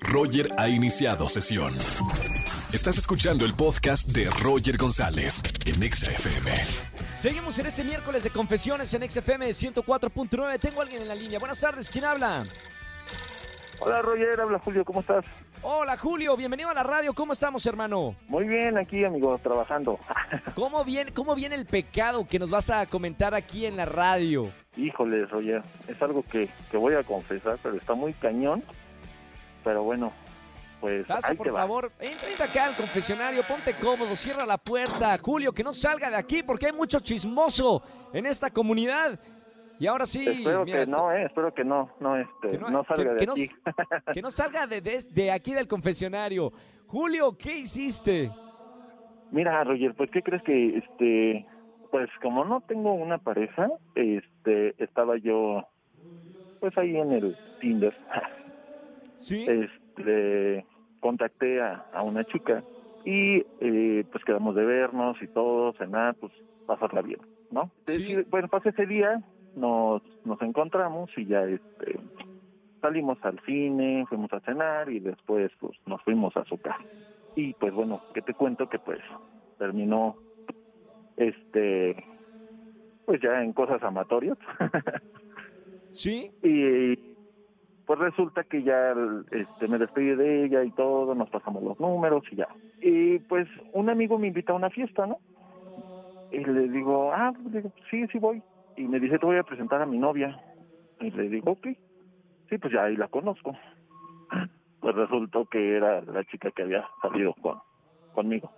Roger ha iniciado sesión. Estás escuchando el podcast de Roger González en Exa FM. Seguimos en este miércoles de confesiones en XFM 104.9. Tengo a alguien en la línea. Buenas tardes, ¿quién habla? Hola Roger, habla Julio, ¿cómo estás? Hola Julio, bienvenido a la radio. ¿Cómo estamos, hermano? Muy bien, aquí amigo, trabajando. ¿Cómo viene, cómo viene el pecado que nos vas a comentar aquí en la radio? Híjole, Roger, es algo que, que voy a confesar, pero está muy cañón. Pero bueno, pues Pasa, por va. favor. Entra, acá al confesionario, ponte cómodo, cierra la puerta. Julio, que no salga de aquí porque hay mucho chismoso en esta comunidad. Y ahora sí. Espero mira, que no, eh, espero que no, no, este, que no, salga que- de que aquí. que no salga de, de- de aquí del confesionario. Julio, ¿qué hiciste? Mira, Roger, pues ¿qué crees que, este, pues como no tengo una pareja, este, estaba yo, pues ahí en el Tinder, Sí. este, contacté a, a una chica y eh, pues quedamos de vernos y todo, cenar, pues pasarla bien, ¿no? Sí. Y, bueno, pasé ese día, nos, nos encontramos y ya este, salimos al cine, fuimos a cenar y después pues nos fuimos a su casa. Y pues bueno, que te cuento que pues terminó este pues ya en cosas amatorias. Sí. y pues resulta que ya este me despedí de ella y todo, nos pasamos los números y ya. Y pues un amigo me invita a una fiesta, ¿no? Y le digo, ah, pues, sí, sí voy. Y me dice, te voy a presentar a mi novia. Y le digo, ok. Sí, pues ya ahí la conozco. Pues resultó que era la chica que había salido con conmigo.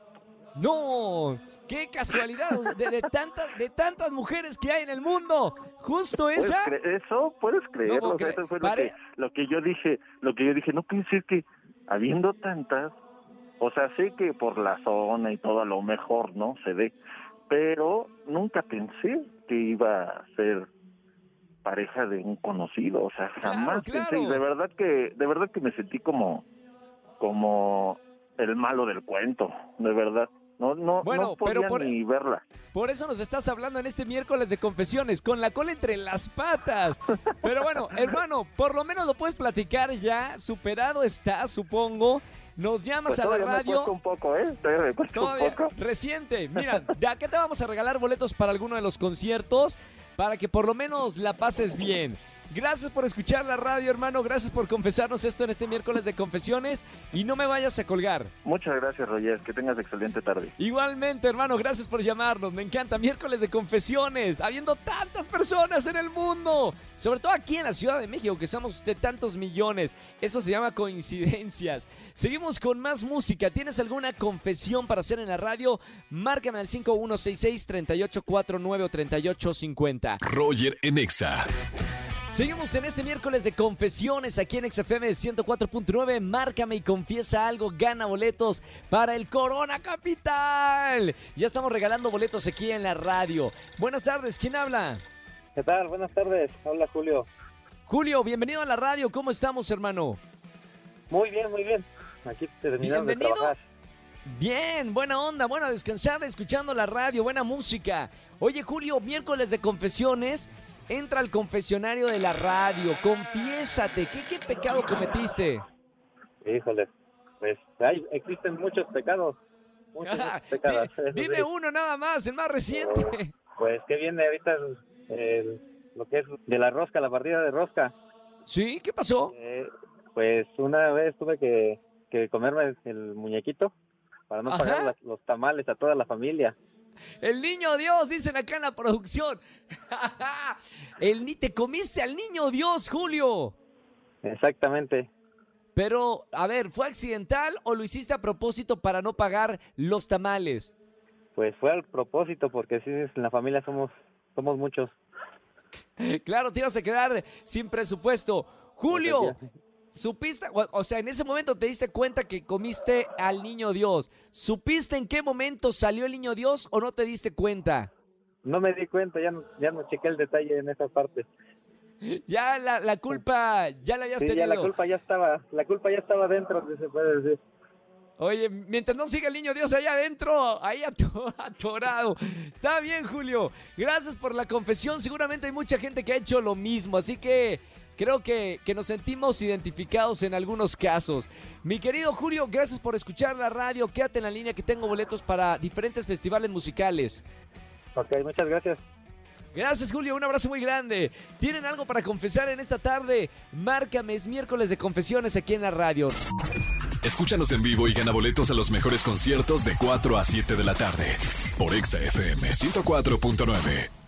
No, qué casualidad. De, de tantas, de tantas mujeres que hay en el mundo. Justo ¿Puedes esa. eso puedes creerlo, puedo o sea, creer. eso fue lo que, lo que yo dije, lo que yo dije, no puede ser que habiendo tantas, o sea, sé que por la zona y todo a lo mejor, ¿no? Se ve, pero nunca pensé que iba a ser pareja de un conocido, o sea, jamás claro. pensé, y de verdad que, de verdad que me sentí como, como el malo del cuento, de verdad. No, no, Bueno, no podía pero por- ni verla. Por eso nos estás hablando en este miércoles de confesiones, con la cola entre las patas. Pero bueno, hermano, por lo menos lo puedes platicar ya. Superado está, supongo. Nos llamas Pues a la me radio. cuesta un poco, ¿eh? Todavía me un poco. reciente. Mira, de acá te vamos a regalar boletos para alguno de los conciertos para que por lo menos la pases bien. Gracias por escuchar la radio, hermano. Gracias por confesarnos esto en este miércoles de confesiones. Y no me vayas a colgar. Muchas gracias, Roger. Que tengas excelente tarde. Igualmente, hermano, gracias por llamarnos. Me encanta. Miércoles de confesiones. Habiendo tantas personas en el mundo. Sobre todo aquí en la Ciudad de México, que somos de tantos millones. Eso se llama coincidencias. Seguimos con más música. ¿Tienes alguna confesión para hacer en la radio? Márcame al 5166-3849 o 3850. Roger en Exa. Seguimos en este miércoles de confesiones aquí en XFM 104.9. Márcame y confiesa algo, gana boletos para el Corona Capital. Ya estamos regalando boletos aquí en la radio. Buenas tardes, ¿quién habla? ¿Qué tal? Buenas tardes. Habla Julio. Julio, bienvenido a la radio. ¿Cómo estamos, hermano? Muy bien, muy bien. Aquí terminando de Bienvenido. trabajar. Bien, buena onda, bueno, a descansar escuchando la radio, buena música. Oye, Julio, miércoles de confesiones. Entra al confesionario de la radio, confiésate, ¿qué, qué pecado cometiste? Híjole, pues hay, existen muchos pecados. Muchos pecados. Eso Dime sí. uno nada más, el más reciente. Pues que viene ahorita el- el- lo que es de la rosca, la partida de rosca. ¿Sí? ¿Qué pasó? Eh, pues una vez tuve que, que comerme el muñequito para no Ajá. pagar los tamales a toda la familia. El niño Dios, dicen acá en la producción. el ni te comiste al niño Dios, Julio. Exactamente. Pero, a ver, ¿fue accidental o lo hiciste a propósito para no pagar los tamales? Pues fue al propósito porque sí, en la familia somos somos muchos. Claro, te ibas a quedar sin presupuesto. Julio. Supiste, o, o sea, en ese momento te diste cuenta que comiste al niño Dios. ¿Supiste en qué momento salió el niño Dios o no te diste cuenta? No me di cuenta, ya no, ya no chequé el detalle en esa parte. Ya la, la culpa ya la habías Sí, tenido. ya la culpa ya estaba, la culpa ya estaba dentro, se puede decir. Oye, mientras no siga el niño Dios allá adentro, ahí ato- atorado. Está bien, Julio. Gracias por la confesión. Seguramente hay mucha gente que ha hecho lo mismo. Así que creo que, que nos sentimos identificados en algunos casos. Mi querido Julio, gracias por escuchar la radio. Quédate en la línea que tengo boletos para diferentes festivales musicales. Ok, muchas gracias. Gracias, Julio. Un abrazo muy grande. ¿Tienen algo para confesar en esta tarde? Márcame, es miércoles de confesiones aquí en la radio. Escúchanos en vivo y gana boletos a los mejores conciertos de 4 a 7 de la tarde. Por Exa FM 104.9.